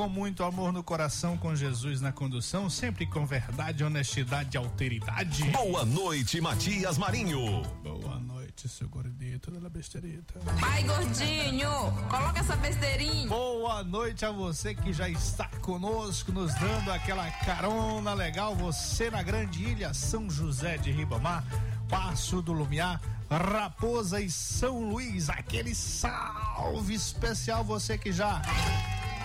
Com muito amor no coração, com Jesus na condução, sempre com verdade, honestidade e alteridade. Boa noite, Matias Marinho. Boa noite, seu gordito da besterita. Vai, gordinho, coloca essa besteirinha. Boa noite a você que já está conosco, nos dando aquela carona legal. Você na grande ilha São José de Ribamar, Passo do Lumiar Raposa e São Luís. Aquele salve especial, você que já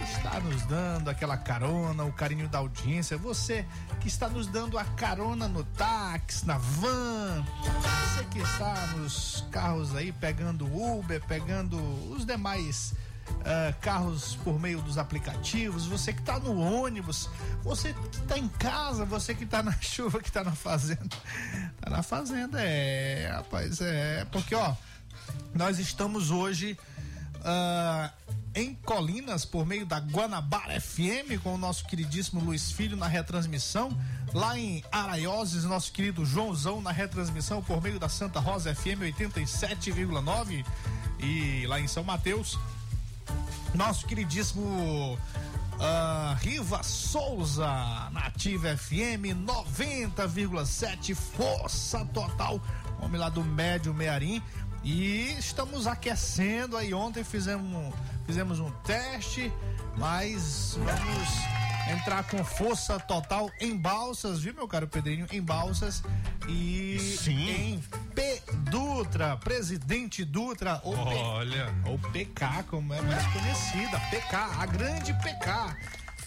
está nos dando aquela carona, o carinho da audiência, você que está nos dando a carona no táxi, na van, você que está nos carros aí pegando Uber, pegando os demais uh, carros por meio dos aplicativos, você que está no ônibus, você que está em casa, você que está na chuva, que está na fazenda. Tá na fazenda, é, rapaz, é. Porque, ó, nós estamos hoje. Uh, em Colinas por meio da Guanabara FM com o nosso queridíssimo Luiz Filho na retransmissão. Lá em Araioses, nosso querido Joãozão na retransmissão por meio da Santa Rosa FM 87,9 e lá em São Mateus nosso queridíssimo uh, Riva Souza, Nativa FM 90,7, força total, homem lá do Médio Mearim. E estamos aquecendo aí. Ontem fizemos, fizemos um teste, mas vamos entrar com força total em Balsas, viu, meu caro Pedrinho? Em Balsas e Sim. em P. Dutra, presidente Dutra, ou Olha. P, ou PK, como é mais conhecida, PK, a grande PK.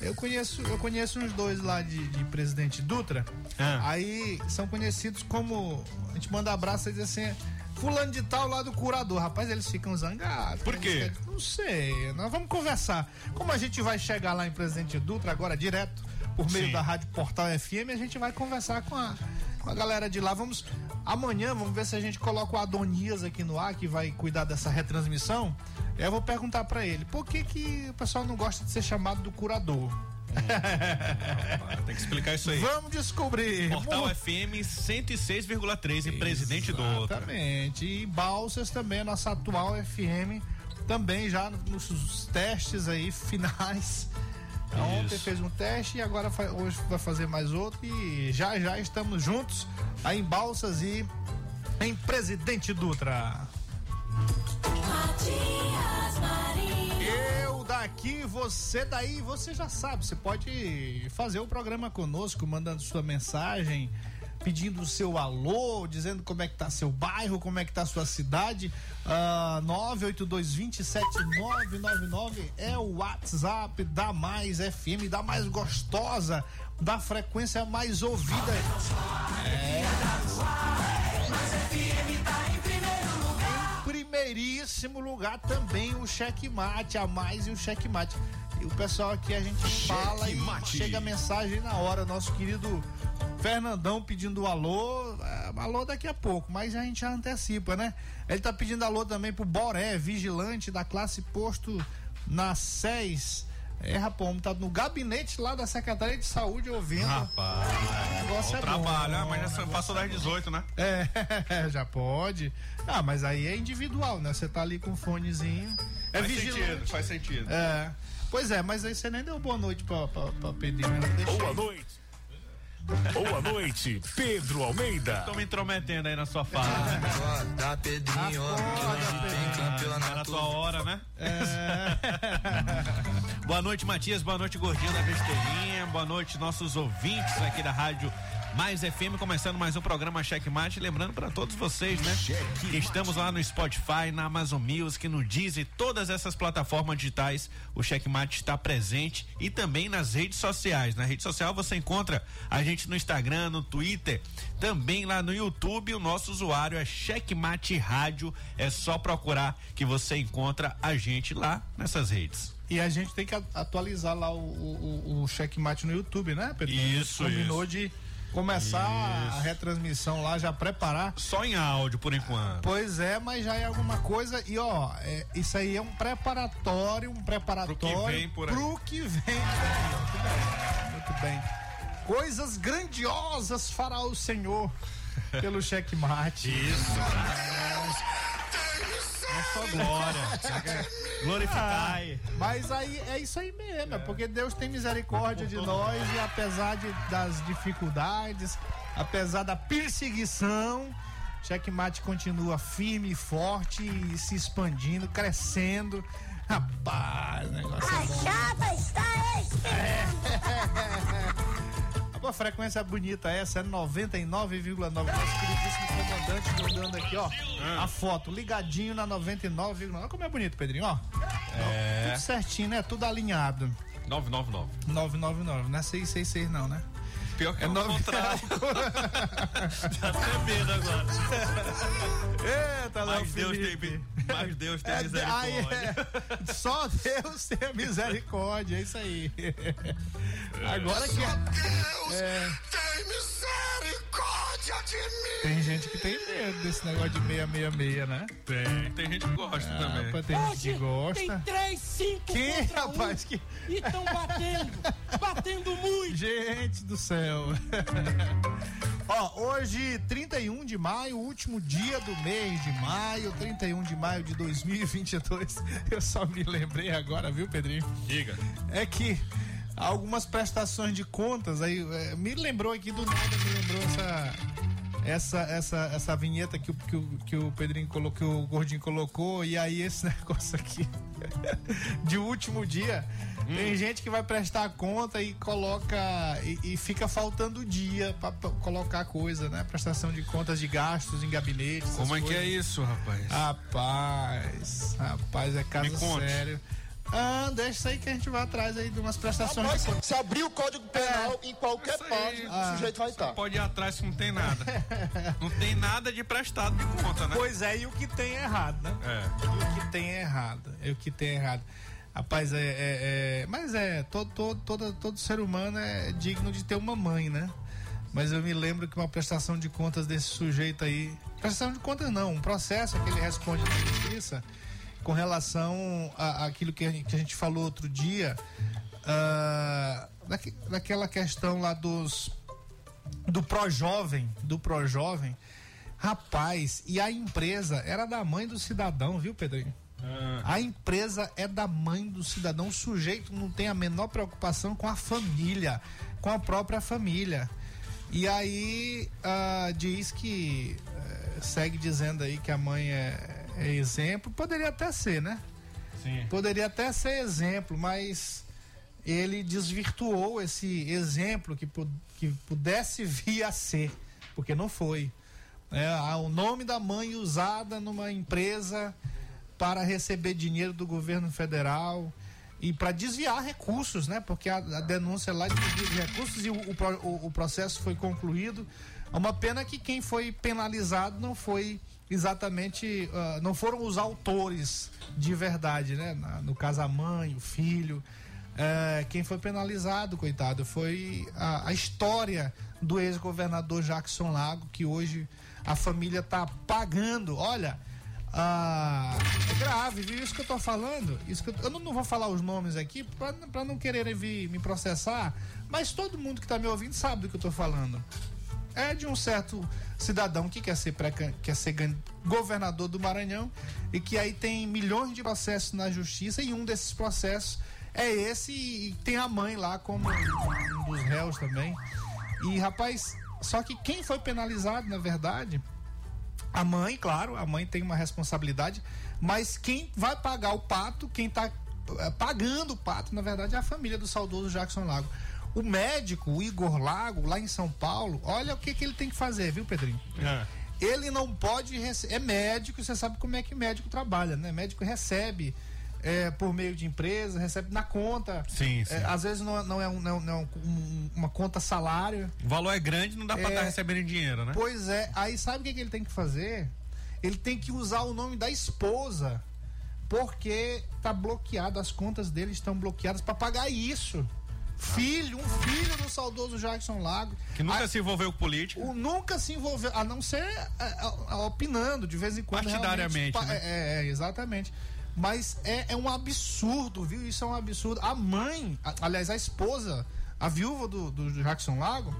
Eu conheço, eu conheço uns dois lá de, de presidente Dutra. Ah. Aí são conhecidos como. A gente manda abraço e diz assim fulano de tal lá do curador. Rapaz, eles ficam zangados. Por quê? Não sei, nós vamos conversar. Como a gente vai chegar lá em Presidente Dutra agora direto por meio Sim. da Rádio Portal FM, a gente vai conversar com a, com a galera de lá. Vamos amanhã, vamos ver se a gente coloca o Adonias aqui no ar que vai cuidar dessa retransmissão. Eu vou perguntar para ele, por que que o pessoal não gosta de ser chamado do curador? Tem que explicar isso aí. Vamos descobrir. Portal Muito... FM 106,3 em Presidente do outro. Exatamente. E Balsas também, nossa atual FM, também já nos testes aí finais. Ontem fez um teste e agora hoje vai fazer mais outro e já já estamos juntos aí em Balsas e em Presidente Dutra. Eu daqui, você daí, você já sabe, você pode fazer o programa conosco, mandando sua mensagem, pedindo o seu alô, dizendo como é que tá seu bairro, como é que tá sua cidade. Uh, 982279999 é o WhatsApp da Mais FM, da mais gostosa, da frequência mais ouvida. É. primeiríssimo lugar também o checkmate, a mais e o checkmate. E o pessoal aqui a gente fala e chega a mensagem na hora, nosso querido Fernandão pedindo alô, é, alô daqui a pouco, mas a gente já antecipa, né? Ele tá pedindo alô também pro Boré, vigilante da classe posto na SES é, rapaz, tá no gabinete lá da Secretaria de Saúde ouvindo. Rapaz, o negócio é trabalho, bom, mas já passou das 18, né? É, já pode. Ah, mas aí é individual, né? Você tá ali com o fonezinho. É faz vigilante. sentido, faz sentido. É. Pois é, mas aí você nem deu boa noite pra, pra, pra Pedrinho. Né? Boa noite. Boa noite, Pedro Almeida. Tô me intrometendo aí na sua fala. Tá, Pedrinho, ó. Tá na tua hora, né? É. Boa noite, Matias. Boa noite, Gordinho da Besteirinha. Boa noite, nossos ouvintes aqui da Rádio Mais FM começando mais um programa Checkmate, lembrando para todos vocês, né? Que estamos lá no Spotify, na Amazon Music, no Deezer, todas essas plataformas digitais, o Checkmate está presente e também nas redes sociais. Na rede social você encontra a gente no Instagram, no Twitter, também lá no YouTube, o nosso usuário é Checkmate Rádio, é só procurar que você encontra a gente lá nessas redes. E a gente tem que atualizar lá o, o, o checkmate no YouTube, né, Pedro? Isso, Combinou isso. de começar Isso. a retransmissão lá, já preparar. Só em áudio por enquanto. Pois é, mas já é alguma coisa. E ó, é, isso aí é um preparatório, um preparatório pro que vem por aí. Pro que vem. Muito bem. Muito bem. Coisas grandiosas fará o Senhor pelo checkmate. Isso. É só glória. Glorificar. Ah, mas aí é isso aí mesmo, é. porque Deus tem misericórdia de nós e apesar de, das dificuldades, apesar da perseguição, Checkmate continua firme e forte e se expandindo, crescendo. Rapaz, o negócio é A é chapa está é. Uma frequência bonita essa, é 99,9. Nosso queridíssimo comandante mandando aqui, ó. A foto, ligadinho na 99,9. Olha como é bonito, Pedrinho, ó. É. Tudo certinho, né? Tudo alinhado. 999. 999, não é 666 não, né? Pior que é, é o nove... contrário. tá até medo agora. Eita, Mas Deus, tem, mas Deus tem é, misericórdia. é, só Deus tem misericórdia, é isso aí. Agora que. Deus é, tem misericórdia. Tem gente que tem medo desse negócio de 666, né? Tem. Tem gente que gosta ah, também. Tem gente que gosta. Tem três, cinco. Quem, rapaz? Um, que... E estão batendo. batendo muito. Gente do céu céu. Ó, hoje, 31 de maio, último dia do mês de maio, 31 de maio de 2022. Eu só me lembrei agora, viu, Pedrinho? Diga. É que algumas prestações de contas aí é, me lembrou aqui do nada, me lembrou essa essa essa essa vinheta que o, que o, que o Pedrinho colocou, que o Gordinho colocou e aí esse negócio aqui de último dia Hum. Tem gente que vai prestar conta e coloca e, e fica faltando dia para colocar coisa, né? Prestação de contas de gastos em gabinetes. Como é coisas. que é isso, rapaz? Rapaz, rapaz, é caso sério. Ah, deixa isso aí que a gente vai atrás aí de umas prestações. Rapaz, de... se abrir o Código Penal é, em qualquer parte, ah, o sujeito vai estar. Pode ir atrás que não tem nada. não tem nada de prestado de conta, né? Pois é, e o que tem é errado, né? É. E o que tem é errado. E o que tem é errado. Rapaz, é, é, é, Mas é, todo, todo, todo, todo ser humano é digno de ter uma mãe, né? Mas eu me lembro que uma prestação de contas desse sujeito aí. Prestação de contas não, um processo que ele responde na justiça com relação àquilo que, a gente, que a gente falou outro dia, uh, daquela questão lá dos. do pró-jovem, do pró-jovem. Rapaz, e a empresa era da mãe do cidadão, viu, Pedrinho? A empresa é da mãe do cidadão. O sujeito não tem a menor preocupação com a família, com a própria família. E aí uh, diz que uh, segue dizendo aí que a mãe é, exemplo. Poderia até ser, né? Sim. Poderia até ser exemplo, mas ele desvirtuou esse exemplo que, que pudesse vir a ser, porque não foi. É, o nome da mãe usada numa empresa para receber dinheiro do governo federal e para desviar recursos, né? Porque a, a denúncia lá de recursos e o, o, o, processo foi concluído. É uma pena que quem foi penalizado não foi exatamente, uh, não foram os autores de verdade, né? Na, no caso a mãe, o filho. Uh, quem foi penalizado, coitado, foi a, a história do ex-governador Jackson Lago, que hoje a família está pagando. Olha, ah, é grave, viu? Isso que eu tô falando. Isso que eu, eu não, não, vou falar os nomes aqui para não querer vir me processar, mas todo mundo que tá me ouvindo sabe do que eu tô falando. É de um certo cidadão que quer ser, pré, quer ser governador do Maranhão e que aí tem milhões de processos na justiça e um desses processos é esse e tem a mãe lá como um dos réus também. E rapaz, só que quem foi penalizado, na verdade, a mãe, claro, a mãe tem uma responsabilidade, mas quem vai pagar o pato, quem está eh, pagando o pato, na verdade, é a família do saudoso Jackson Lago. O médico, o Igor Lago, lá em São Paulo, olha o que, que ele tem que fazer, viu, Pedrinho? É. Ele não pode receber. É médico, você sabe como é que médico trabalha, né? Médico recebe é, por meio de empresa, recebe na conta. Sim, sim. É, às vezes não, não é, um- não, não é um- um- uma conta salário. O valor é grande, não dá pra É. estar recebendo em dinheiro, né? Pois é, aí sabe o que, que ele tem que fazer? Ele tem que usar o nome da esposa, porque tá bloqueado, as contas dele estão bloqueadas para pagar isso. Filho, um filho do saudoso Jackson Lago. Que nunca a- se envolveu com política. o nunca se envolveu, a não ser é, é, opinando de vez em quando. Partidariamente, né? é, é, exatamente. Mas é, é um absurdo, viu? Isso é um absurdo. A mãe, a- aliás, a esposa, a viúva do, do Jackson Lago,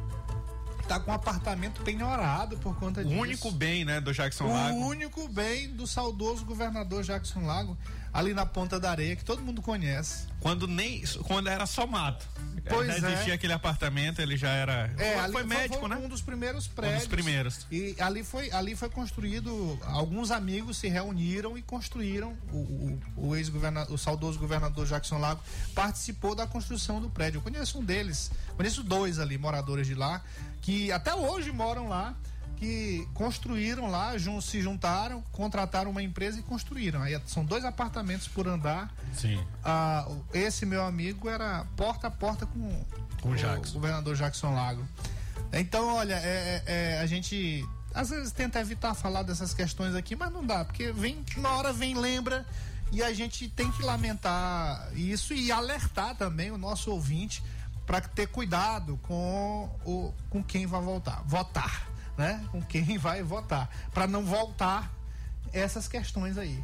tá com um apartamento penhorado por conta O disso. único bem, né, do Jackson O Lago. único bem do saudoso governador Jackson Lago, ali na Ponta da Areia, que todo mundo conhece. Quando nem. Quando era só mato. Pois Já é. existia aquele apartamento, ele já era. É, foi, ali foi médico, foi né? um dos primeiros prédios. primeiros. E ali foi, ali foi construído, alguns amigos se reuniram e construíram, o, o, o ex-governador, o saudoso governador Jackson Lago participou da construção do prédio. Eu conheço um deles, conheço dois ali, moradores de lá, que até hoje moram lá, que construíram lá, jun- se juntaram, contrataram uma empresa e construíram. Aí são dois apartamentos por andar. Sim. Ah, esse meu amigo era porta a porta com, Com o Jackson. governador Jackson Lago. Então, olha, é, é- é, a gente às vezes tenta evitar falar dessas questões aqui, mas não dá, porque vem, uma hora vem, lembra, e a gente tem que lamentar isso e alertar também o nosso ouvinte para ter cuidado com, o, com quem vai voltar, votar, né? Com quem vai votar, para não voltar essas questões aí.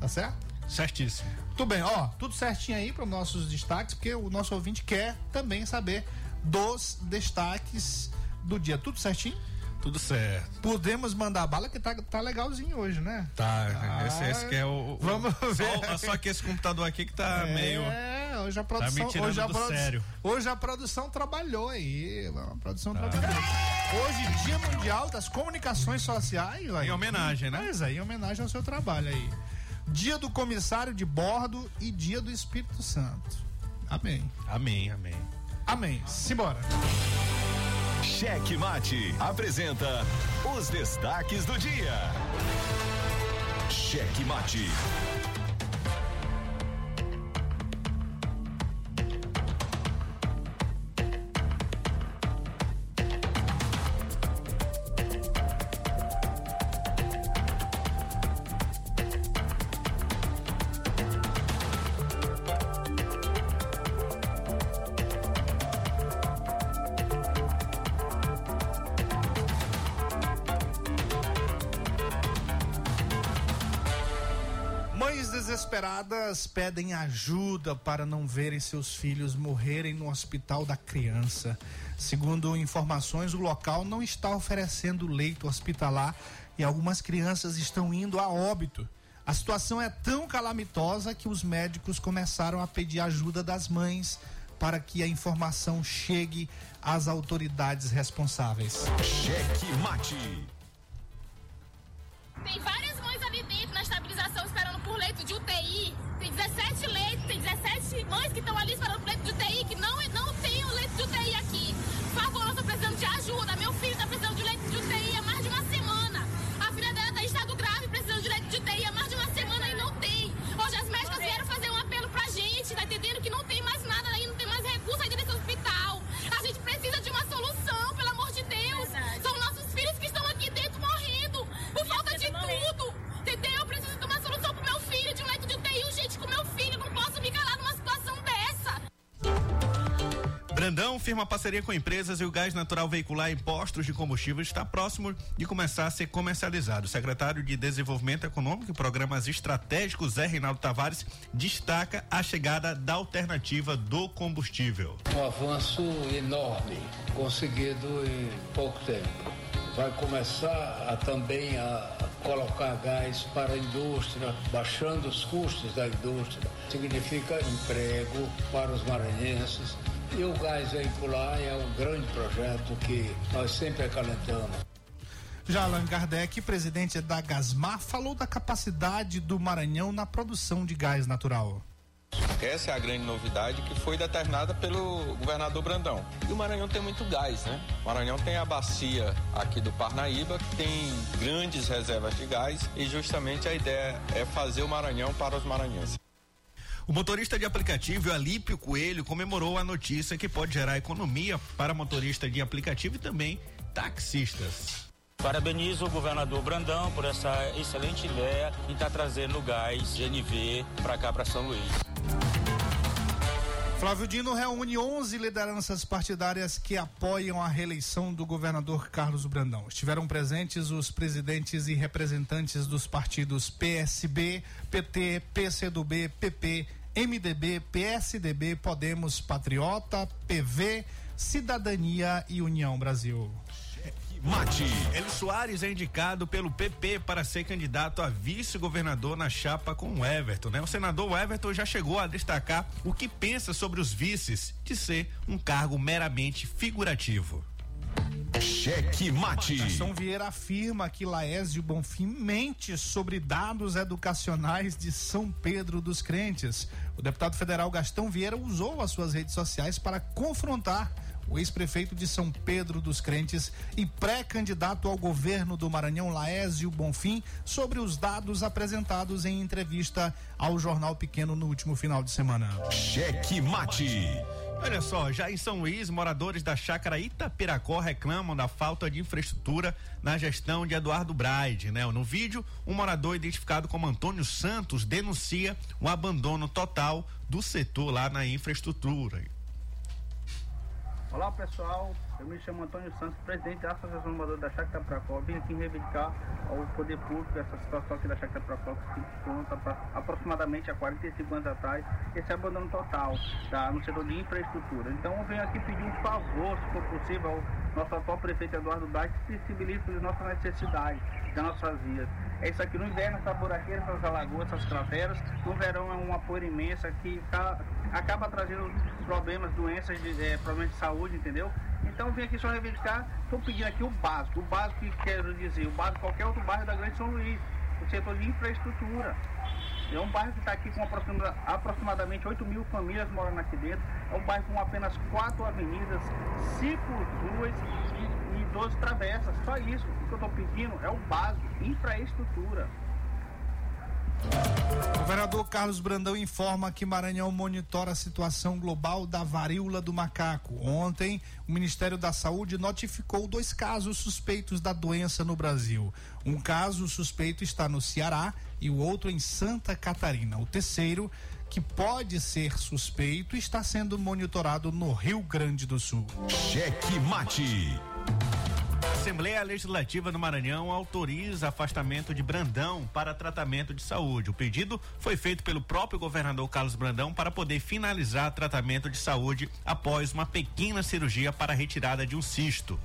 Tá certo? Certíssimo. Tudo bem, ó, tudo certinho aí para nossos destaques, porque o nosso ouvinte quer também saber dos destaques do dia. Tudo certinho? Tudo certo. Podemos mandar bala que tá, tá legalzinho hoje, né? Tá, Ah, esse, esse que é o. o- vamos só, ver. Só que esse computador aqui que tá meio. É, hoje a produção. me tirando hoje, a produ- sério. hoje a produção trabalhou aí. A produção Tá. trabalhou. Hoje, Dia Mundial das Comunicações Sociais. aí. Em homenagem, né? Pois é, em homenagem ao seu trabalho aí. Dia do Comissário de Bordo e Dia do Espírito Santo. Amém. Amém, amém. Amém. Simbora. Cheque Mate apresenta os destaques do dia. Cheque Mate. Desesperadas pedem ajuda para não verem seus filhos morrerem no hospital da criança. Segundo informações, o local não está oferecendo leito hospitalar e algumas crianças estão indo a óbito. A situação é tão calamitosa que os médicos começaram a pedir ajuda das mães para que a informação chegue às autoridades responsáveis. Cheque Mate. Tem várias mães ali dentro na estabilização esperando por leito de UTI. Tem 17 leitos, tem 17 mães que estão ali esperando por leito de UTI, que não, não tem o leito de UTI aqui. Por favor, nós estamos precisando de ajuda. Brandão firma parceria com empresas e o gás natural veicular em postos de combustível está próximo de começar a ser comercializado. O secretário de Desenvolvimento Econômico e Programas Estratégicos, Zé Reinaldo Tavares, destaca a chegada da alternativa do combustível. um avanço enorme conseguido em pouco tempo. Vai começar a, também a colocar gás para a indústria, baixando os custos da indústria. Significa emprego para os maranhenses. E o gás veicular é um grande projeto que nós sempre acalentamos. Já Allan Kardec, presidente da Gasmar, falou da capacidade do Maranhão na produção de gás natural. Essa é a grande novidade que foi determinada pelo governador Brandão. E o Maranhão tem muito gás, né? O Maranhão tem a bacia aqui do Parnaíba, que tem grandes reservas de gás, e justamente a ideia é fazer o Maranhão para os maranhenses. O motorista de aplicativo Alípio Coelho comemorou a notícia que pode gerar economia para motorista de aplicativo e também taxistas. Parabenizo o governador Brandão por essa excelente ideia em estar tá trazendo gás GNV para cá, para São Luís. Flávio Dino reúne 11 lideranças partidárias que apoiam a reeleição do governador Carlos Brandão. Estiveram presentes os presidentes e representantes dos partidos PSB, PT, PCdoB, PP, MDB, PSDB, Podemos, Patriota, PV, Cidadania e União Brasil. Mate. Eli Soares é indicado pelo PP para ser candidato a vice-governador na chapa com o Everton, né? O senador Everton já chegou a destacar o que pensa sobre os vices de ser um cargo meramente figurativo. Cheque mate. Gastão Vieira afirma que Laésio Bonfim mente sobre dados educacionais de São Pedro dos Crentes. O deputado federal Gastão Vieira usou as suas redes sociais para confrontar o ex-prefeito de São Pedro dos Crentes e pré-candidato ao governo do Maranhão, Laésio Bonfim, sobre os dados apresentados em entrevista ao Jornal Pequeno no último final de semana. Cheque mate. Olha só, já em São Luís, moradores da chácara Itapiracó reclamam da falta de infraestrutura na gestão de Eduardo Braide, né? No vídeo, um morador identificado como Antônio Santos denuncia o abandono total do setor lá na infraestrutura. Olá pessoal, eu me chamo Antônio Santos, presidente da Associação Moradora da Chácara Procó. Vim aqui reivindicar ao poder público essa situação aqui da Chácara Procó, que conta pra, aproximadamente há 45 anos atrás, esse abandono total da, no setor de infraestrutura. Então eu venho aqui pedir um favor, se for possível, ao nosso atual prefeito Eduardo Bate, que sensibilize as nossas necessidades das nossas vias. É isso aqui, no inverno essa buraqueira, essas alagoas, essas crateras, no verão é uma poeira imensa que tá, acaba trazendo problemas, doenças, de, é, problemas de saúde, entendeu? Então vim aqui só reivindicar, estou pedindo aqui o básico, o básico que quero dizer, o básico qualquer outro bairro da Grande São Luís, o setor de infraestrutura. É um bairro que está aqui com aproximadamente 8 mil famílias morando aqui dentro. É um bairro com apenas quatro avenidas, cinco ruas e, e 12 travessas. Só isso. O que eu estou pedindo é o básico, infraestrutura. O governador Carlos Brandão informa que Maranhão monitora a situação global da varíola do macaco. Ontem, o Ministério da Saúde notificou dois casos suspeitos da doença no Brasil. Um caso suspeito está no Ceará e o outro em Santa Catarina. O terceiro, que pode ser suspeito, está sendo monitorado no Rio Grande do Sul. Cheque mate. Assembleia Legislativa do Maranhão autoriza afastamento de Brandão para tratamento de saúde. O pedido foi feito pelo próprio governador Carlos Brandão para poder finalizar tratamento de saúde após uma pequena cirurgia para a retirada de um cisto.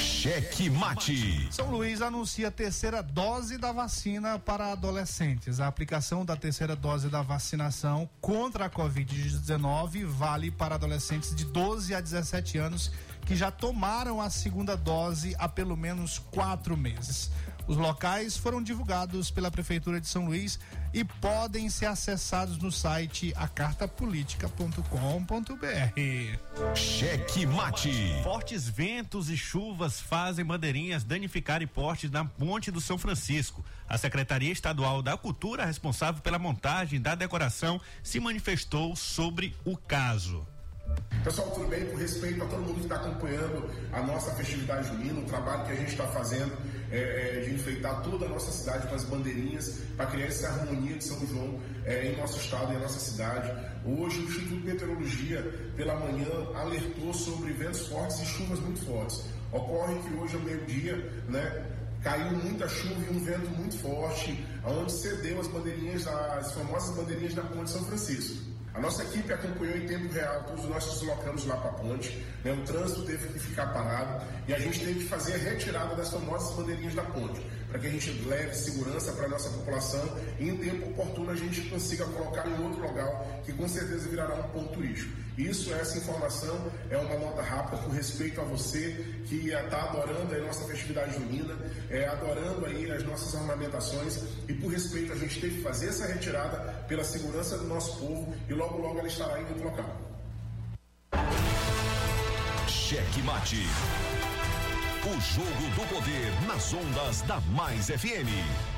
Cheque mate. São Luís anuncia a terceira dose da vacina para adolescentes. A aplicação da terceira dose da vacinação contra a Covid-19 vale para adolescentes de 12 a 17 anos que já tomaram a segunda dose há pelo menos quatro meses. Os locais foram divulgados pela Prefeitura de São Luís e podem ser acessados no site acartapolitica.com.br. Cheque mate. Fortes ventos e chuvas fazem bandeirinhas danificar portes na ponte do São Francisco. A Secretaria Estadual da Cultura, responsável pela montagem da decoração, se manifestou sobre o caso. Pessoal, tudo bem? Com respeito a todo mundo que está acompanhando a nossa festividade junina, o trabalho que a gente está fazendo é, é, de enfeitar toda a nossa cidade com as bandeirinhas para criar essa harmonia de São João é, em nosso estado e em nossa cidade. Hoje, o Instituto de Meteorologia, pela manhã, alertou sobre ventos fortes e chuvas muito fortes. Ocorre que hoje, ao meio-dia, né, caiu muita chuva e um vento muito forte, onde cedeu as bandeirinhas, as famosas bandeirinhas da Ponte São Francisco. A nossa equipe acompanhou em tempo real, todos nós deslocamos lá para a ponte, né? o trânsito teve que ficar parado e a gente teve que fazer a retirada das famosas bandeirinhas da ponte, para que a gente leve segurança para a nossa população e em tempo oportuno a gente consiga colocar em outro local que com certeza virará um ponto turístico. Isso, essa informação é uma nota rápida por respeito a você que está adorando a nossa festividade junina, é, adorando aí as nossas ornamentações e por respeito a gente teve que fazer essa retirada pela segurança do nosso povo e logo logo ela estará em outro local. Cheque Mate. O jogo do poder nas ondas da Mais FM.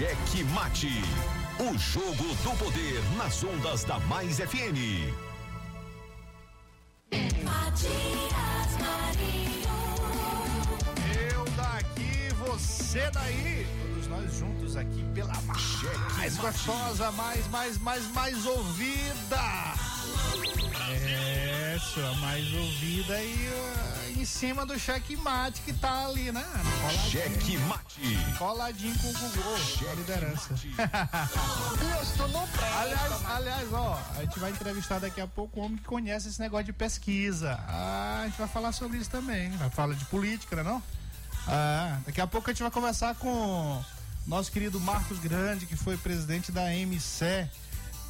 Cheque Mate. O jogo do poder nas ondas da Mais FM. Matias Marinho. Eu daqui, você daí. Todos nós juntos aqui pela mais gostosa, mais, mais, mais, mais ouvida. É, sua mais ouvida aí uh, em cima do checkmate que tá ali, né? Checkmate. Coladinho com o Google, a liderança. Aliás, aliás, ó, a gente vai entrevistar daqui a pouco um homem que conhece esse negócio de pesquisa. Ah, a gente vai falar sobre isso também. Vai falar de política, né não? Ah, daqui a pouco a gente vai conversar com nosso querido Marcos Grande, que foi presidente da MC.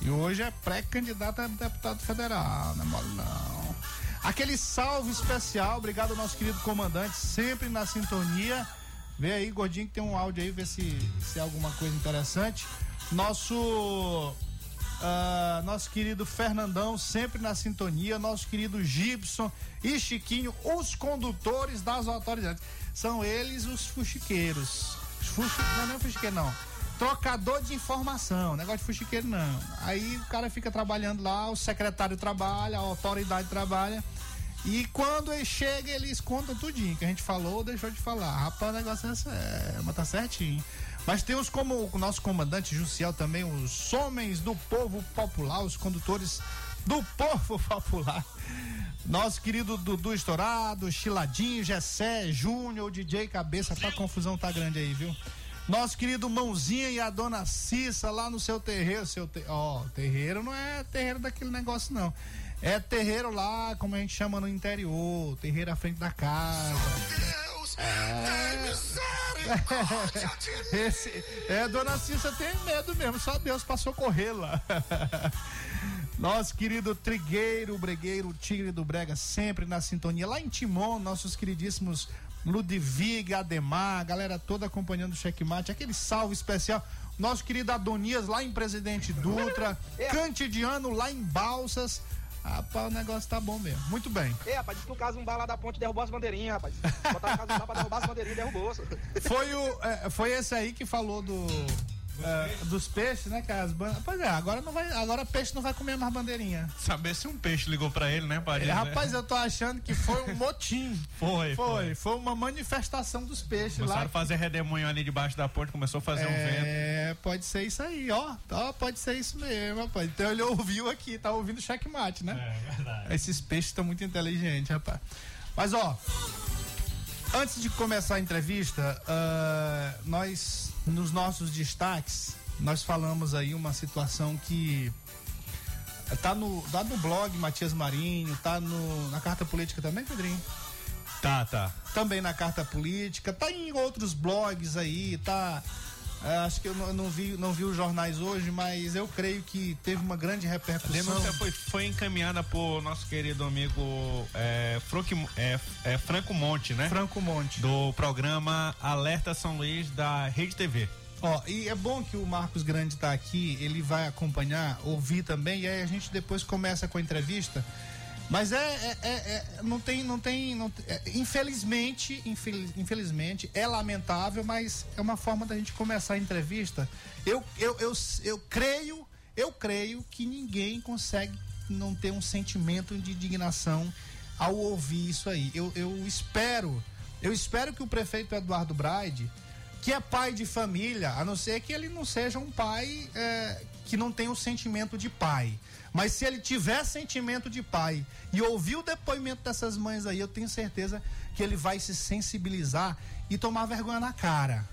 E hoje é pré-candidato a deputado federal, não é mole não. Aquele salve especial, obrigado ao nosso querido comandante, sempre na sintonia. Vê aí, gordinho, que tem um áudio aí, vê se, se é alguma coisa interessante. Nosso. Uh, nosso querido Fernandão, sempre na sintonia. Nosso querido Gibson e Chiquinho, os condutores das autoridades. São eles os fuxiqueiros. Os fuxi... Não, não é fuxiqueiro, não trocador de informação, negócio de fuxiqueiro não. Aí o cara fica trabalhando lá, o secretário trabalha, a autoridade trabalha. E quando ele chega, eles contam tudinho que a gente falou ou deixou de falar. Rapaz, o negócio é, é mas tá certinho. Mas tem os como o nosso comandante Jussiel também, os homens do povo popular, os condutores do povo popular. Nosso querido Dudu Estourado, Chiladinho, Gessé, Júnior, DJ Cabeça, tá confusão tá grande aí, viu? Nosso querido Mãozinha e a dona Cissa lá no seu terreiro. Seu te... Ó, terreiro não é terreiro daquele negócio, não. É terreiro lá, como a gente chama no interior, terreiro à frente da casa. Deus, é... Esse, é, dona Cissa tem medo mesmo, só Deus passou correr lá. Nosso querido Trigueiro, Bregueiro, Tigre do Brega, sempre na sintonia. Lá em Timon, nossos queridíssimos Ludwig, Ademar, a galera toda acompanhando o checkmate, aquele salve especial. Nosso querido Adonias lá em Presidente Dutra, é. Cantidiano lá em Balsas. Rapaz, o negócio tá bom mesmo. Muito bem. É, rapaz, disse que o caso um bar lá da ponte derrubou as bandeirinhas, rapaz. Botaram o caso um bar pra derrubar as bandeirinhas e derrubou. Foi, o, é, foi esse aí que falou do uh, dos peixes, né, cara? As ban... Pois é, agora não vai, agora peixe não vai comer mais bandeirinha. Saber se um peixe ligou pra ele, né, Padre? É, rapaz, eu tô achando que foi um motim. foi, foi, foi. Foi uma manifestação dos peixes Começaram lá. a fazer redemoinho ali debaixo da ponte, começou a fazer é, um vento. É, pode ser isso aí, ó. ó. Pode ser isso mesmo, rapaz. Então ele ouviu aqui, tá ouvindo checkmate, né? É, verdade. Esses peixes estão muito inteligentes, rapaz. Mas, ó, Antes de começar a entrevista, uh, nós, nos nossos destaques, nós falamos aí uma situação que tá no, tá no blog Matias Marinho, tá no, na carta política também, Pedrinho? Tá, tá. Também na carta política, tá em outros blogs aí, tá acho que eu não, não, vi, não vi os jornais hoje, mas eu creio que teve uma grande repercussão. A denúncia foi, foi encaminhada por nosso querido amigo é, Franco, é, é, Franco Monte, né? Franco Monte. Do programa Alerta São Luís da Rede TV. Ó, e é bom que o Marcos Grande está aqui, ele vai acompanhar, ouvir também, e aí a gente depois começa com a entrevista. Mas é, é, é, é não tem, não tem, não, é, infelizmente, infeliz, infelizmente, é lamentável, mas é uma forma da gente começar a entrevista. Eu, eu, eu, eu creio, eu creio que ninguém consegue não ter um sentimento de indignação ao ouvir isso aí. Eu, eu espero, eu espero que o prefeito Eduardo Braide, que é pai de família, a não ser que ele não seja um pai é, que não tem o sentimento de pai. Mas se ele tiver sentimento de pai e ouvir o depoimento dessas mães aí, eu tenho certeza que ele vai se sensibilizar e tomar vergonha na cara.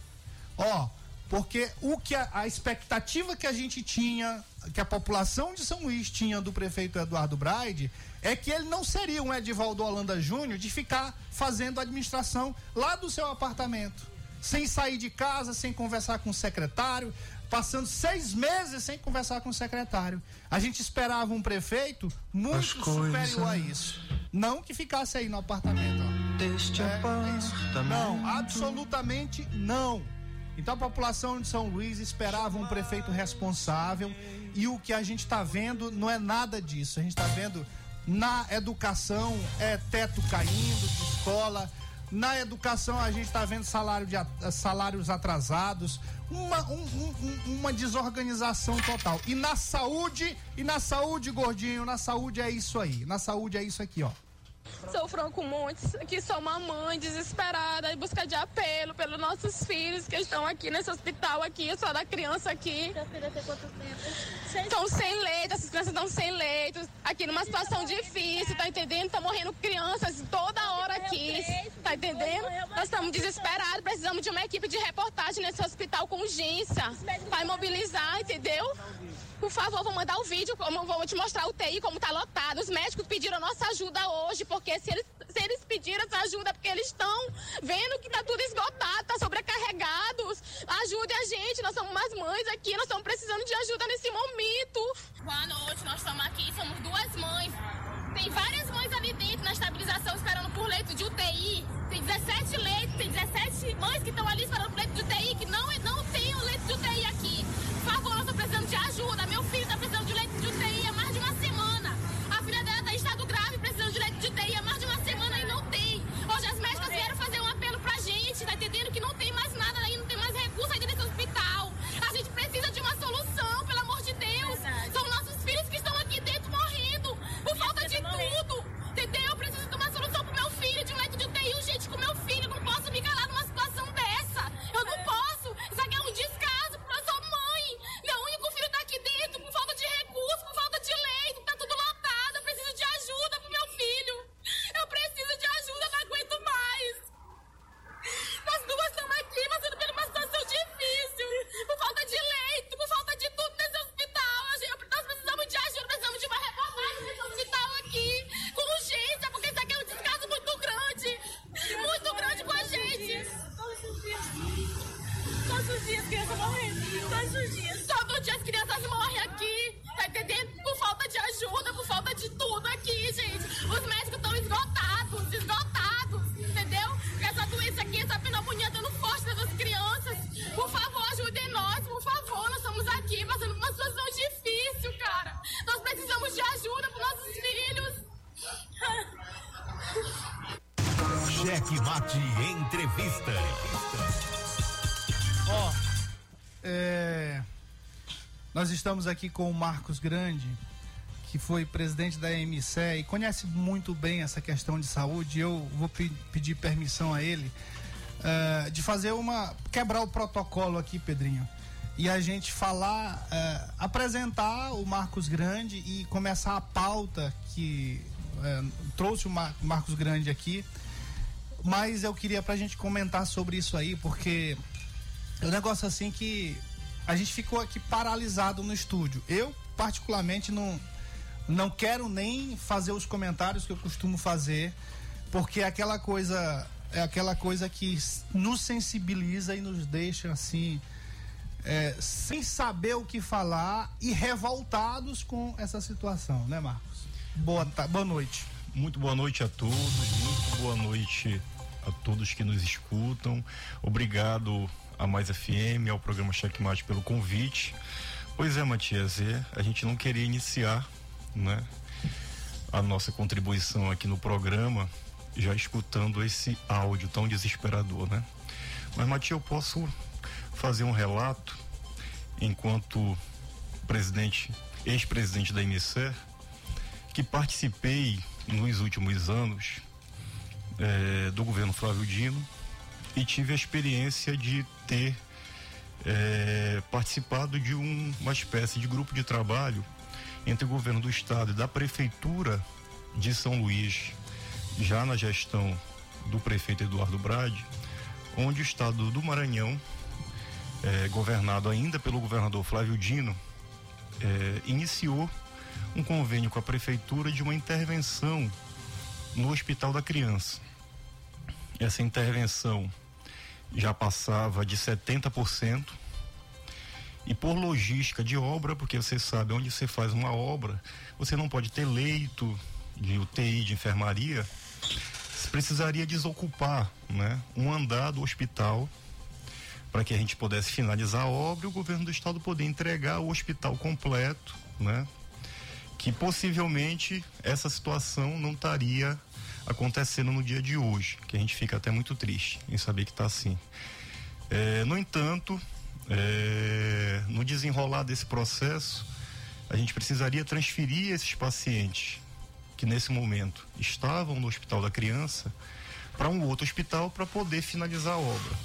Ó, porque o que a, a expectativa que a gente tinha, que a população de São Luís tinha do prefeito Eduardo Braide, é que ele não seria um Edivaldo Holanda Júnior de ficar fazendo administração lá do seu apartamento, sem sair de casa, sem conversar com o secretário, passando seis meses sem conversar com o secretário. A gente esperava um prefeito muito superior a isso. Não que ficasse aí no apartamento. Ó. Deste é, apartamento. Não, absolutamente não. Então a população de São Luís esperava um prefeito responsável e o que a gente está vendo não é nada disso. A gente está vendo na educação é teto caindo de escola, na educação a gente está vendo salário de, salários atrasados, uma, um, um, uma desorganização total. E na saúde, e na saúde, gordinho, na saúde é isso aí. Na saúde é isso aqui, ó. Sou Franco Montes, que sou uma mãe desesperada em busca de apelo pelos nossos filhos que estão aqui nesse hospital aqui, eu sou da criança aqui. Sua filha tem quanto tempo? Estão sem leito, essas crianças estão sem leito, aqui numa situação difícil, tá entendendo? Tá morrendo crianças toda hora aqui, tá entendendo? Nós estamos desesperados, precisamos de uma equipe de reportagem nesse hospital com urgência, para imobilizar, entendeu? Por favor, vou mandar o vídeo, vou te mostrar o TI como tá lotado. Os médicos pediram nossa ajuda hoje, porque se eles, se eles pediram essa ajuda, porque eles estão vendo que tá tudo esgotado, tá sobrecarregados. Ajude a gente, nós somos umas mães aqui, nós estamos precisando de ajuda nesse momento. Boa noite, nós estamos aqui, somos duas mães. Tem várias mães ali dentro na estabilização esperando por leito de UTI. Tem 17 leitos, tem 17 mães que estão ali esperando por leito de UTI, que não, não tem o leito de UTI aqui. De ajuda. Meu filho está estamos aqui com o Marcos Grande, que foi presidente da EMC e conhece muito bem essa questão de saúde. Eu vou pe pedir permissão a ele é, de fazer uma. quebrar o protocolo aqui, Pedrinho. E a gente falar, é, apresentar o Marcos Grande e começar a pauta que é, trouxe o Mar Marcos Grande aqui. Mas eu queria pra gente comentar sobre isso aí, porque é um negócio assim que a gente ficou aqui paralisado no estúdio. Eu, particularmente, não, não quero nem fazer os comentários que eu costumo fazer, porque é aquela coisa é aquela coisa que nos sensibiliza e nos deixa assim é, sem saber o que falar e revoltados com essa situação, né, Marcos? Boa, boa noite. Muito boa noite a todos, muito boa noite a todos que nos escutam. Obrigado a Mais FM, ao programa Checkmate pelo convite. Pois é, Matias, a gente não queria iniciar, né, a nossa contribuição aqui no programa já escutando esse áudio tão desesperador, né? Mas, Matias, eu posso fazer um relato enquanto presidente, ex-presidente da MSE, que participei nos últimos anos é, do governo Flávio Dino e tive a experiência de ter é, participado de um, uma espécie de grupo de trabalho entre o governo do estado e da prefeitura de São Luís, já na gestão do prefeito Eduardo Brade, onde o estado do Maranhão, é, governado ainda pelo governador Flávio Dino, é, iniciou um convênio com a prefeitura de uma intervenção no Hospital da Criança. Essa intervenção já passava de 70%. E por logística de obra, porque você sabe onde você faz uma obra, você não pode ter leito de UTI, de enfermaria, precisaria desocupar né, um andar do hospital para que a gente pudesse finalizar a obra e o governo do estado poder entregar o hospital completo, né? Que possivelmente essa situação não estaria acontecendo no dia de hoje, que a gente fica até muito triste em saber que está assim. É, no entanto, é, no desenrolar desse processo, a gente precisaria transferir esses pacientes que nesse momento estavam no Hospital da Criança para um outro hospital para poder finalizar a obra.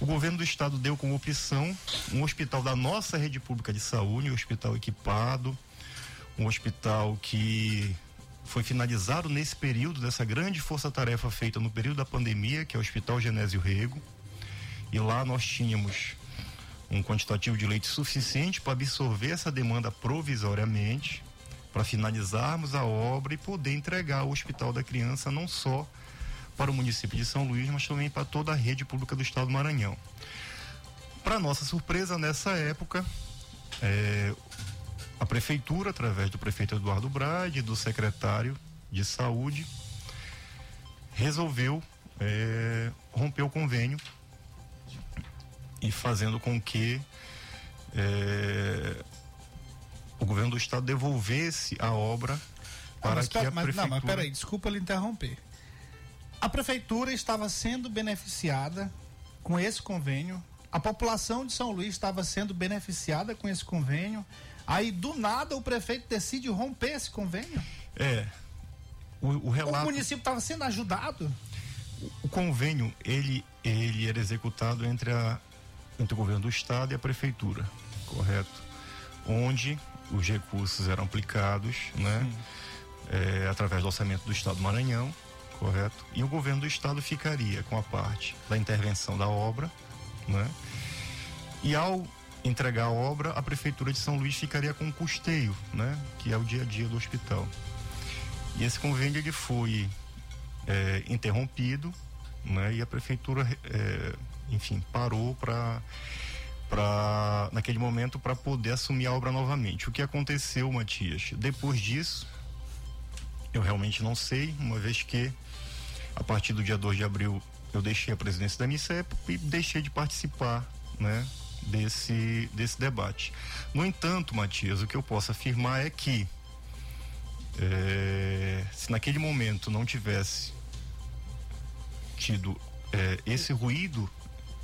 O governo do estado deu como opção um hospital da nossa rede pública de saúde, um hospital equipado, um hospital que foi finalizado nesse período dessa grande força-tarefa feita no período da pandemia, que é o Hospital Genésio Rego. E lá nós tínhamos um quantitativo de leite suficiente para absorver essa demanda provisoriamente, para finalizarmos a obra e poder entregar o Hospital da Criança não só para o município de São Luís, mas também para toda a rede pública do estado do Maranhão. Para nossa surpresa, nessa época, é, a prefeitura, através do prefeito Eduardo Brade, do secretário de saúde, resolveu é, romper o convênio e fazendo com que é, o governo do estado devolvesse a obra para mas, que a mas, prefeitura... Não, mas peraí, desculpa lhe interromper. A prefeitura estava sendo beneficiada com esse convênio, a população de São Luís estava sendo beneficiada com esse convênio, aí do nada o prefeito decide romper esse convênio? É. O, o relato... O município estava sendo ajudado? O convênio, ele, ele era executado entre a entre o governo do estado e a prefeitura, correto? Onde os recursos eram aplicados, né? É, através do orçamento do estado do Maranhão, correto? E o governo do estado ficaria com a parte da intervenção da obra, né? E ao entregar a obra, a prefeitura de São Luís ficaria com o custeio, né? Que é o dia a dia do hospital. E esse convênio ele foi é, interrompido, né? E a prefeitura é, enfim, parou para para naquele momento para poder assumir a obra novamente. O que aconteceu, Matias? Depois disso, eu realmente não sei, uma vez que a partir do dia 2 de abril eu deixei a presidência da MICEP e deixei de participar, né, desse desse debate. No entanto, Matias, o que eu posso afirmar é que é, se naquele momento não tivesse tido é, esse ruído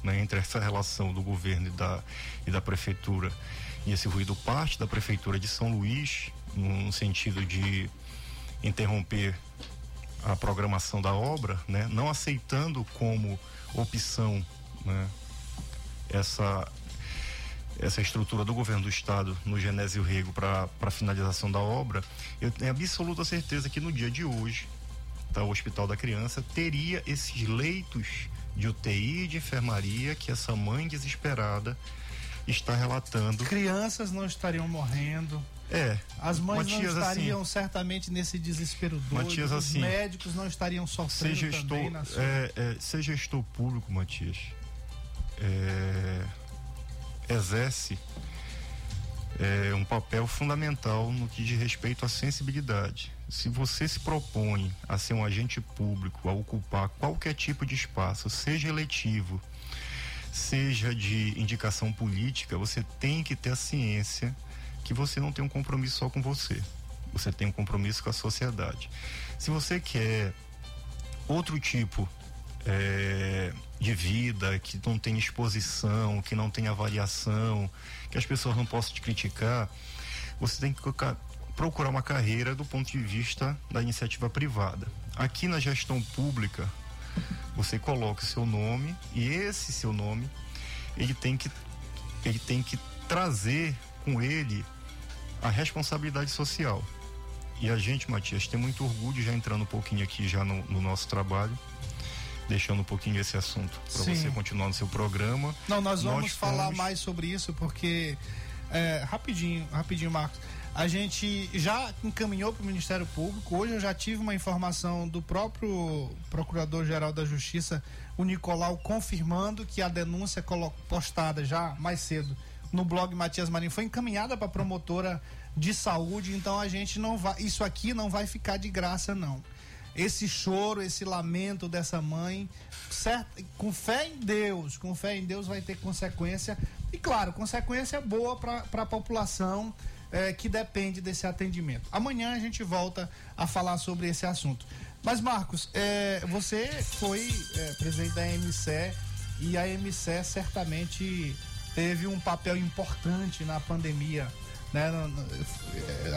né, entre essa relação do governo e da, e da prefeitura e esse ruído parte da prefeitura de São Luís no sentido de interromper a programação da obra, né, não aceitando como opção né, essa essa estrutura do governo do estado no Genésio Rego para a finalização da obra, eu tenho absoluta certeza que no dia de hoje, tá, o Hospital da Criança teria esses leitos de UTI e de enfermaria que essa mãe desesperada está relatando. Crianças não estariam morrendo. É. As mães Matias, não estariam assim, certamente nesse desespero doido. Matias, Os assim, médicos não estariam sofrendo ser gestor, também na sua... é, é, ser gestor público, Matias, é, exerce é, um papel fundamental no que diz respeito à sensibilidade. Se você se propõe a ser um agente público, a ocupar qualquer tipo de espaço, seja eletivo, seja de indicação política, você tem que ter a ciência que você não tem um compromisso só com você. Você tem um compromisso com a sociedade. Se você quer outro tipo é, de vida, que não tem exposição, que não tem avaliação, que as pessoas não possam te criticar, você tem que procurar uma carreira do ponto de vista da iniciativa privada. Aqui na gestão pública, você coloca o seu nome e esse seu nome, ele tem que ele tem que trazer com ele a responsabilidade social. E a gente, Matias, tem muito orgulho, já entrando um pouquinho aqui já no, no nosso trabalho, deixando um pouquinho esse assunto para você continuar no seu programa. Não, nós vamos nós falar fomos... mais sobre isso porque é, rapidinho, rapidinho, Marcos. A gente já encaminhou para o Ministério Público. Hoje eu já tive uma informação do próprio Procurador-Geral da Justiça, o Nicolau, confirmando que a denúncia postada já mais cedo no blog Matias Marinho foi encaminhada para promotora de saúde. Então a gente não vai, isso aqui não vai ficar de graça não esse choro, esse lamento dessa mãe, certo, com fé em Deus, com fé em Deus vai ter consequência. E claro, consequência boa para a população é, que depende desse atendimento. Amanhã a gente volta a falar sobre esse assunto. Mas, Marcos, é, você foi é, presidente da MCE e a MCE certamente teve um papel importante na pandemia. Né?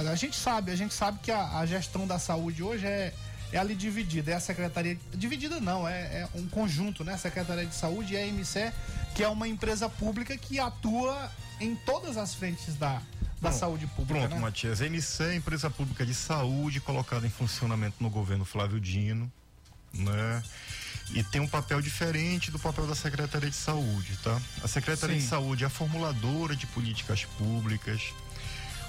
A gente sabe, a gente sabe que a, a gestão da saúde hoje é é ali dividida. É a Secretaria. Dividida não, é, é um conjunto, né? A Secretaria de Saúde e a MCE, que é uma empresa pública que atua em todas as frentes da, da saúde pública. Pronto, né? Matias. A MCE é a empresa pública de saúde colocada em funcionamento no governo Flávio Dino, né? E tem um papel diferente do papel da Secretaria de Saúde, tá? A Secretaria Sim. de Saúde é a formuladora de políticas públicas,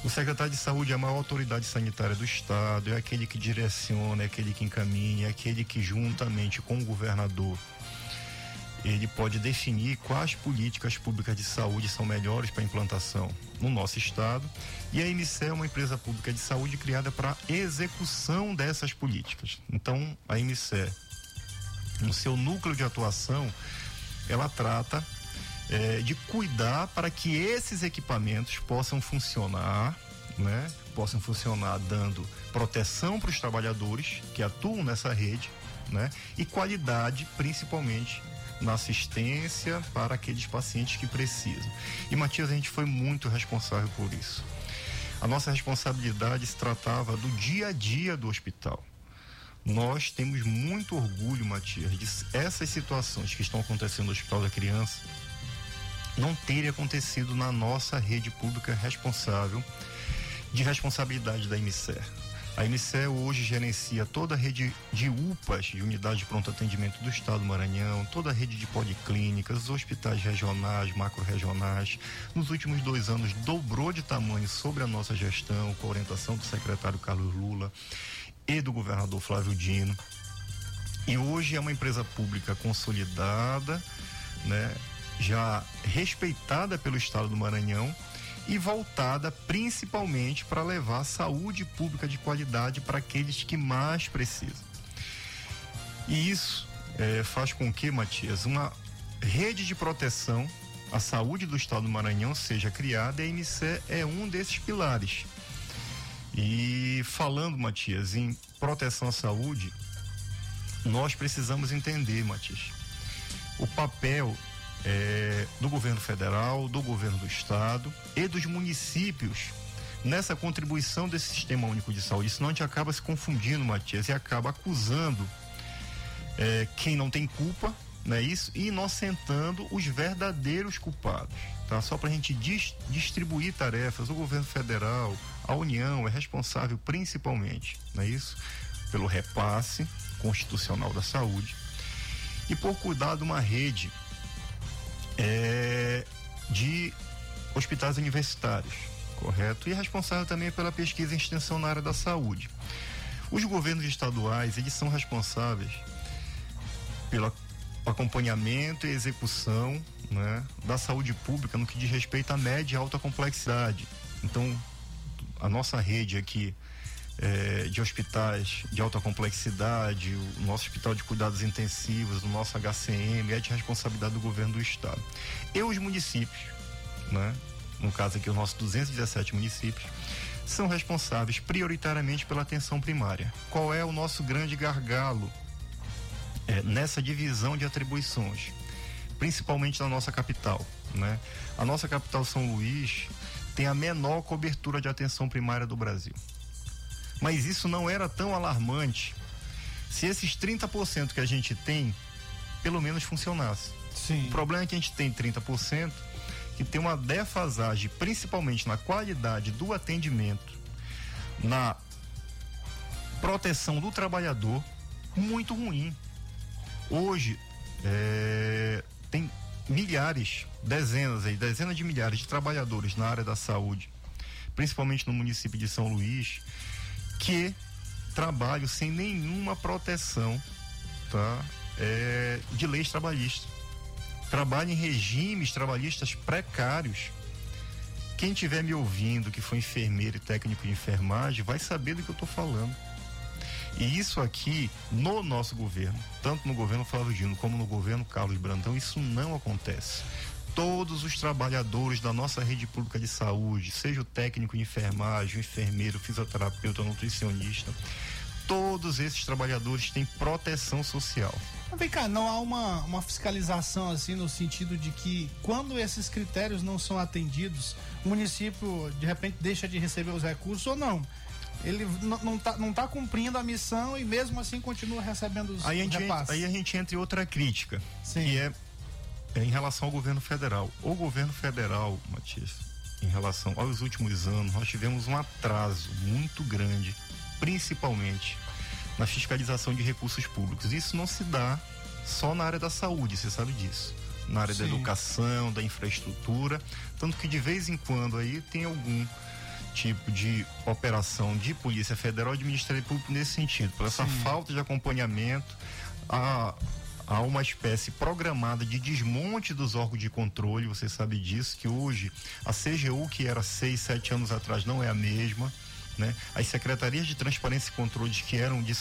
o secretário de saúde é a maior autoridade sanitária do estado, é aquele que direciona, é aquele que encaminha, é aquele que juntamente com o governador ele pode definir quais políticas públicas de saúde são melhores para implantação no nosso estado. E a MC é uma empresa pública de saúde criada para execução dessas políticas. Então, a MC, no seu núcleo de atuação, ela trata é, de cuidar para que esses equipamentos possam funcionar, né? Possam funcionar dando proteção para os trabalhadores que atuam nessa rede, né? E qualidade, principalmente na assistência para aqueles pacientes que precisam. E Matias, a gente foi muito responsável por isso. A nossa responsabilidade se tratava do dia a dia do hospital. Nós temos muito orgulho, Matias, de essas situações que estão acontecendo no Hospital da Criança, não teria acontecido na nossa rede pública responsável de responsabilidade da IMCE. A IMCE hoje gerencia toda a rede de UPAs, de unidade de pronto atendimento do Estado do Maranhão, toda a rede de policlínicas, hospitais regionais, macro-regionais. Nos últimos dois anos dobrou de tamanho sobre a nossa gestão, com a orientação do secretário Carlos Lula e do governador Flávio Dino. E hoje é uma empresa pública consolidada, né? já respeitada pelo Estado do Maranhão e voltada principalmente para levar saúde pública de qualidade para aqueles que mais precisam. E isso é, faz com que, Matias, uma rede de proteção à saúde do Estado do Maranhão seja criada e a MC é um desses pilares. E falando, Matias, em proteção à saúde, nós precisamos entender, Matias, o papel é, do governo federal, do governo do estado e dos municípios nessa contribuição desse sistema único de saúde. Senão a gente acaba se confundindo, Matias, e acaba acusando é, quem não tem culpa, não é isso? E inocentando os verdadeiros culpados. Tá? Só para a gente dis distribuir tarefas, o governo federal, a União é responsável principalmente, não é isso? Pelo repasse constitucional da saúde e por cuidar de uma rede é, de hospitais universitários, correto? E é responsável também pela pesquisa e extensão na área da saúde. Os governos estaduais, eles são responsáveis pelo acompanhamento e execução né, da saúde pública no que diz respeito à média e alta complexidade. Então, a nossa rede aqui é, de hospitais de alta complexidade, o nosso hospital de cuidados intensivos, o nosso HCM é de responsabilidade do governo do estado. E os municípios, né, no caso aqui os nossos 217 municípios, são responsáveis prioritariamente pela atenção primária. Qual é o nosso grande gargalo é, nessa divisão de atribuições? Principalmente na nossa capital, né? A nossa capital São Luís tem a menor cobertura de atenção primária do Brasil. Mas isso não era tão alarmante se esses 30% que a gente tem, pelo menos funcionasse. Sim. O problema é que a gente tem 30% que tem uma defasagem, principalmente na qualidade do atendimento, na proteção do trabalhador, muito ruim. Hoje, é, milhares, dezenas aí, dezenas de milhares de trabalhadores na área da saúde, principalmente no município de São Luís, que trabalham sem nenhuma proteção, tá? É, de leis trabalhistas. Trabalham em regimes trabalhistas precários. Quem estiver me ouvindo, que foi enfermeiro e técnico de enfermagem, vai saber do que eu estou falando. E isso aqui, no nosso governo, tanto no governo Flávio Dino como no governo Carlos Brandão, isso não acontece. Todos os trabalhadores da nossa rede pública de saúde, seja o técnico de enfermagem, o enfermeiro, o fisioterapeuta, o nutricionista, todos esses trabalhadores têm proteção social. Vem cá, não há uma, uma fiscalização assim no sentido de que quando esses critérios não são atendidos, o município de repente deixa de receber os recursos ou não? Ele não está não tá cumprindo a missão e mesmo assim continua recebendo os, aí a gente, repasses. Aí a gente entra em outra crítica, Sim. que é, é em relação ao governo federal. O governo federal, Matias, em relação aos últimos anos, nós tivemos um atraso muito grande, principalmente na fiscalização de recursos públicos. Isso não se dá só na área da saúde, você sabe disso. Na área da Sim. educação, da infraestrutura, tanto que de vez em quando aí tem algum tipo de operação de Polícia Federal e de Ministério Público nesse sentido, por essa falta de acompanhamento, há, há uma espécie programada de desmonte dos órgãos de controle, você sabe disso, que hoje a CGU, que era seis, sete anos atrás, não é a mesma. Né? As secretarias de transparência e controle que eram de,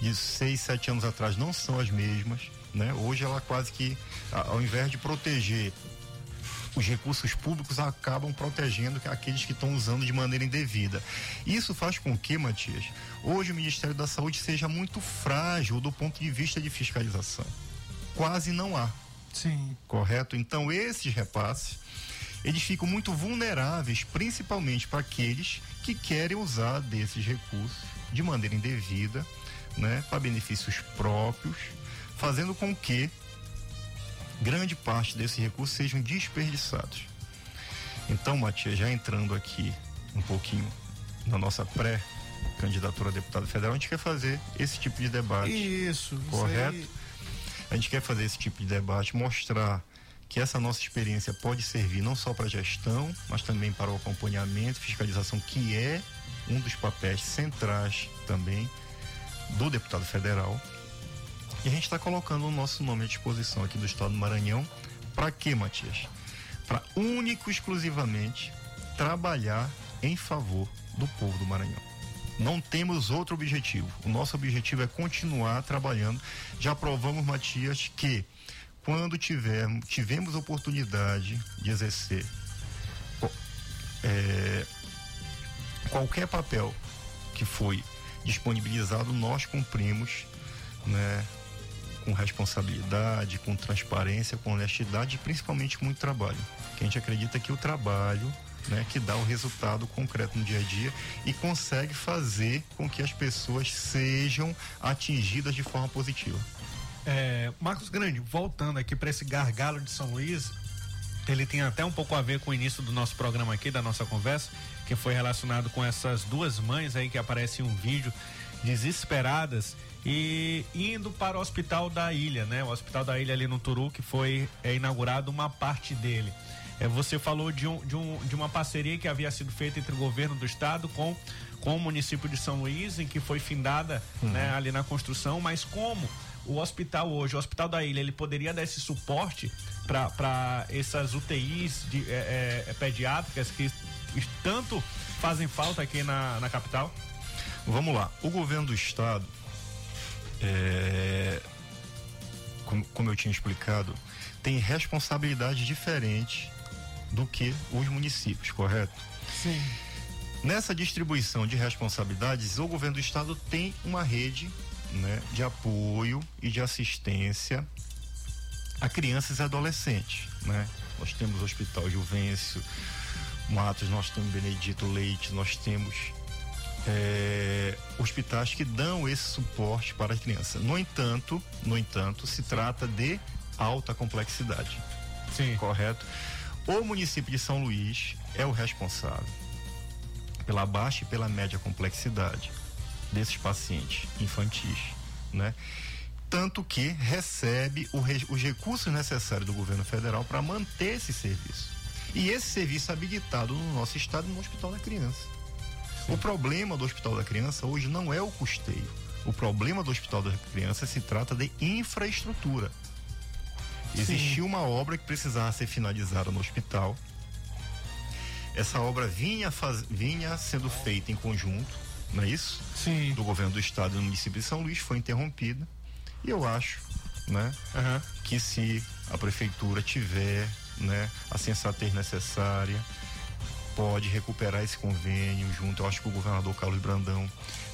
de seis, sete anos atrás não são as mesmas. Né? Hoje ela quase que, a- ao invés de proteger os recursos públicos acabam protegendo aqueles que estão usando de maneira indevida. Isso faz com que, Matias, hoje o Ministério da Saúde seja muito frágil do ponto de vista de fiscalização. Quase não há. Sim. Correto? Então, esses repasses, eles ficam muito vulneráveis, principalmente para aqueles que querem usar desses recursos de maneira indevida, né, para benefícios próprios, fazendo com que grande parte desses recursos sejam desperdiçados. Então, Matias, já entrando aqui um pouquinho na nossa pré-candidatura a deputado federal, a gente quer fazer esse tipo de debate. Isso, isso correto? aí. A gente quer fazer esse tipo de debate, mostrar que essa nossa experiência pode servir não só para a gestão, mas também para o acompanhamento, fiscalização, que é um dos papéis centrais também do deputado federal. E a gente está colocando o nosso nome à disposição aqui do Estado do Maranhão. Para quê, Matias? Para único e exclusivamente trabalhar em favor do povo do Maranhão. Não temos outro objetivo. O nosso objetivo é continuar trabalhando. Já provamos, Matias, que quando tivermos, tivemos oportunidade de exercer é, qualquer papel que foi disponibilizado, nós cumprimos, né, com responsabilidade, com transparência, com honestidade e principalmente com muito trabalho. Que a gente acredita que o trabalho, né, que dá o resultado concreto no dia a dia e consegue fazer com que as pessoas sejam atingidas de forma positiva. É, Marcos Grande, voltando aqui para esse gargalo de São Luís, ele tem até um pouco a ver com o início do nosso programa aqui, da nossa conversa, que foi relacionado com essas duas mães aí que aparecem em um vídeo desesperadas e indo para o hospital da ilha, né? O hospital da ilha ali no Turu, que foi é, inaugurado uma parte dele. É, você falou de, um, de, um, de uma parceria que havia sido feita entre o governo do estado com, com o município de São Luís, em que foi findada né, ali na construção, mas como o hospital hoje, o Hospital da Ilha, ele poderia dar esse suporte para essas UTIs de, é, é, pediátricas que tanto fazem falta aqui na, na capital? Vamos lá. O governo do estado, é, como, como eu tinha explicado, tem responsabilidade diferente do que os municípios, correto? Sim. Nessa distribuição de responsabilidades, o governo do estado tem uma rede né, de apoio e de assistência a crianças e adolescentes, né? Nós temos o Hospital Juvencio Matos, nós temos Benedito Leite, nós temos é, hospitais que dão esse suporte para a criança. No entanto, no entanto, se trata de alta complexidade. Sim. Correto? O município de São Luís é o responsável pela baixa e pela média complexidade desses pacientes infantis, né? Tanto que recebe os recursos necessários do governo federal para manter esse serviço. E esse serviço é habilitado no nosso estado no Hospital da Criança. O problema do Hospital da Criança hoje não é o custeio. O problema do Hospital da Criança se trata de infraestrutura. Existia uma obra que precisava ser finalizada no hospital. Essa obra vinha, faz, vinha sendo feita em conjunto, não é isso? Sim. Do governo do estado e do município de São Luís, foi interrompida. E eu acho, né, uhum. que se a prefeitura tiver, né, a sensatez necessária, pode recuperar esse convênio junto. Eu acho que o governador Carlos Brandão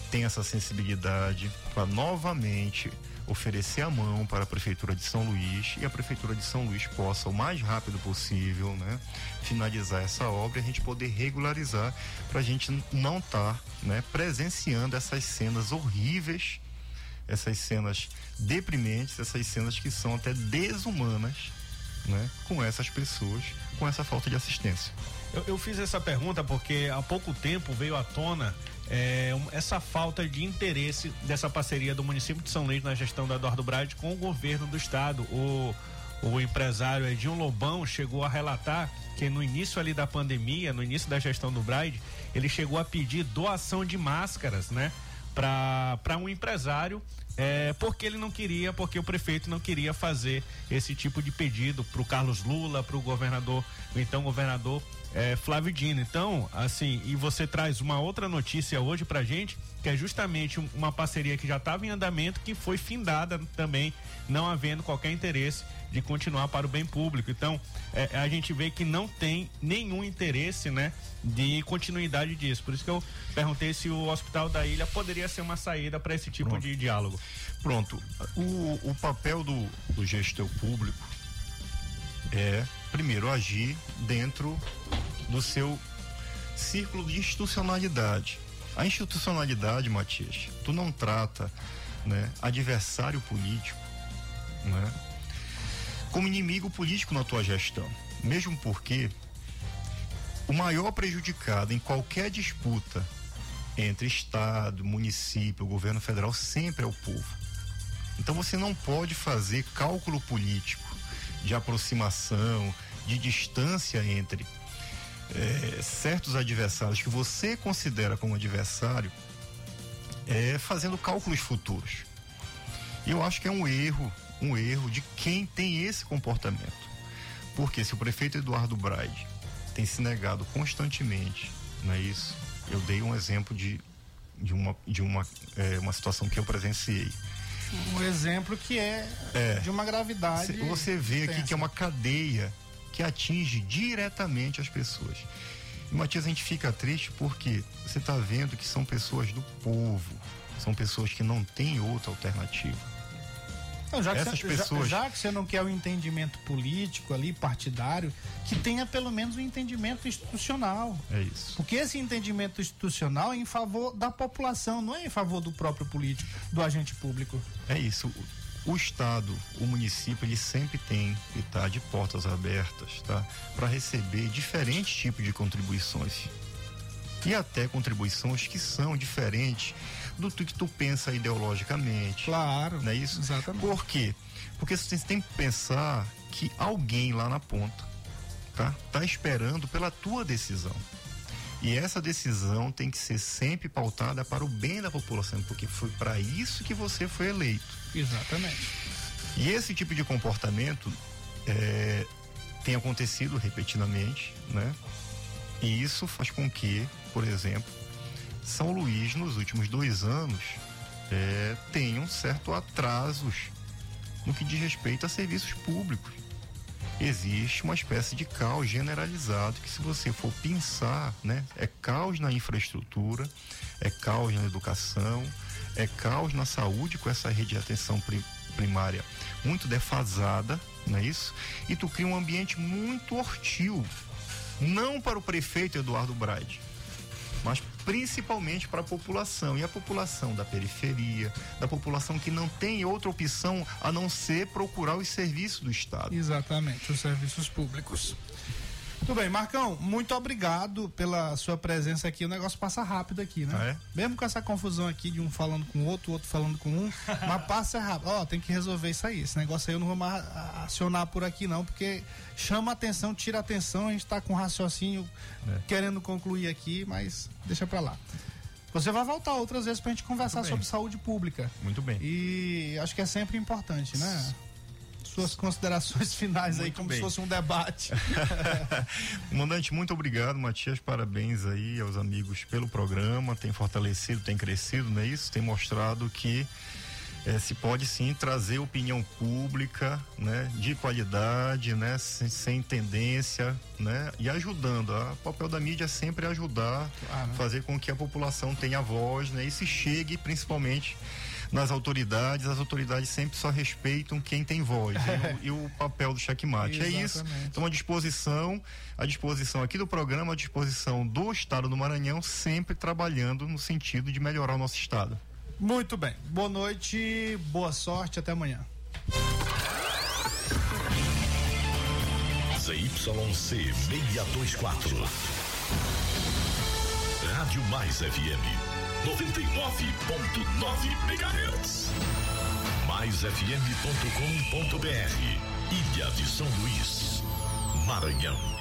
tem essa sensibilidade para novamente oferecer a mão para a prefeitura de São Luís e a prefeitura de São Luís possa o mais rápido possível, né, finalizar essa obra e a gente poder regularizar para a gente não estar, tá, né, presenciando essas cenas horríveis, essas cenas deprimentes, essas cenas que são até desumanas, né, com essas pessoas, com essa falta de assistência. Eu, eu fiz essa pergunta porque há pouco tempo veio à tona é, essa falta de interesse dessa parceria do município de São Luís na gestão da Eduardo Brade com o governo do estado. O, o empresário Edinho Lobão chegou a relatar que no início ali da pandemia, no início da gestão do Bride, ele chegou a pedir doação de máscaras, né? Para um empresário é, porque ele não queria, porque o prefeito não queria fazer esse tipo de pedido para o Carlos Lula, para o governador, o então governador é, Flávio Dino. Então, assim, e você traz uma outra notícia hoje pra gente, que é justamente uma parceria que já estava em andamento, que foi findada também, não havendo qualquer interesse de continuar para o bem público. Então, é, a gente vê que não tem nenhum interesse, né, de continuidade disso. Por isso que eu perguntei se o Hospital da Ilha poderia ser uma saída para esse tipo Pronto. de diálogo. Pronto. O, o papel do, do gestor público é, primeiro, agir dentro do seu círculo de institucionalidade. A institucionalidade, Matias, tu não trata né, adversário político né, como inimigo político na tua gestão. Mesmo porque o maior prejudicado em qualquer disputa entre Estado, município, governo federal sempre é o povo. Então você não pode fazer cálculo político de aproximação, de distância entre é, certos adversários que você considera como adversário, é, fazendo cálculos futuros. Eu acho que é um erro, um erro de quem tem esse comportamento. Porque se o prefeito Eduardo Braide tem se negado constantemente, não é isso? Eu dei um exemplo de, de, uma, de uma, é, uma situação que eu presenciei um exemplo que é, é, de uma gravidade. Você vê aqui que é uma cadeia que atinge diretamente as pessoas. E Matias, a gente fica triste porque você está vendo que são pessoas do povo, são pessoas que não têm outra alternativa. Não, já, que Essas você, pessoas... já, já, que você não quer o um entendimento político ali, partidário, que tenha pelo menos um entendimento institucional. É isso. Porque esse entendimento institucional é em favor da população, não é em favor do próprio político, do agente público. É isso. O Estado, o município, ele sempre tem que estar de portas abertas, tá? Para receber diferentes tipos de contribuições. E até contribuições que são diferentes do que tu pensa ideologicamente. Claro. Não é isso? Exatamente. Por quê? Porque você tem que pensar que alguém lá na ponta tá, tá esperando pela tua decisão. E essa decisão tem que ser sempre pautada para o bem da população, porque foi para isso que você foi eleito. Exatamente. E esse tipo de comportamento é, tem acontecido repetidamente, né? E isso faz com que, por exemplo, São Luís, nos últimos dois anos, é, tenha um certo atrasos no que diz respeito a serviços públicos. Existe uma espécie de caos generalizado que, se você for pensar, né, é caos na infraestrutura, é caos na educação, é caos na saúde com essa rede de atenção primária muito defasada, não é isso? E tu cria um ambiente muito hostil, não para o prefeito Eduardo Braide, mas principalmente para a população. E a população da periferia, da população que não tem outra opção a não ser procurar os serviços do Estado. Exatamente, os serviços públicos. Muito bem, Marcão, muito obrigado pela sua presença aqui. O negócio passa rápido aqui, né? Ah, é? Mesmo com essa confusão aqui de um falando com o outro, o outro falando com um, mas passa rápido. Ó, oh, tem que resolver isso aí. Esse negócio aí eu não vou mais acionar por aqui, não, porque chama atenção, tira atenção. A gente tá com raciocínio é. querendo concluir aqui, mas deixa pra lá. Você vai voltar outras vezes pra gente conversar sobre saúde pública. Muito bem. E acho que é sempre importante, né? Suas considerações finais muito aí, como bem. se fosse um debate. Comandante, muito obrigado, Matias. Parabéns aí aos amigos pelo programa. Tem fortalecido, tem crescido, não é isso? Tem mostrado que é, se pode sim trazer opinião pública, né, de qualidade, né, sem, sem tendência, né, e ajudando. O papel da mídia é sempre ajudar, ah, fazer com que a população tenha voz, né, e se chegue principalmente nas autoridades, as autoridades sempre só respeitam quem tem voz e, o, e, o, papel do checkmate. é isso. Então, à disposição, à disposição aqui do programa, à disposição do Estado do Maranhão, sempre trabalhando no sentido de melhorar o nosso Estado. Muito bem. Boa noite, boa sorte, até amanhã. ZYC 624. Rádio Mais FM 99.9 MHz. MaisFM.com.br Ilha de São Luís, Maranhão.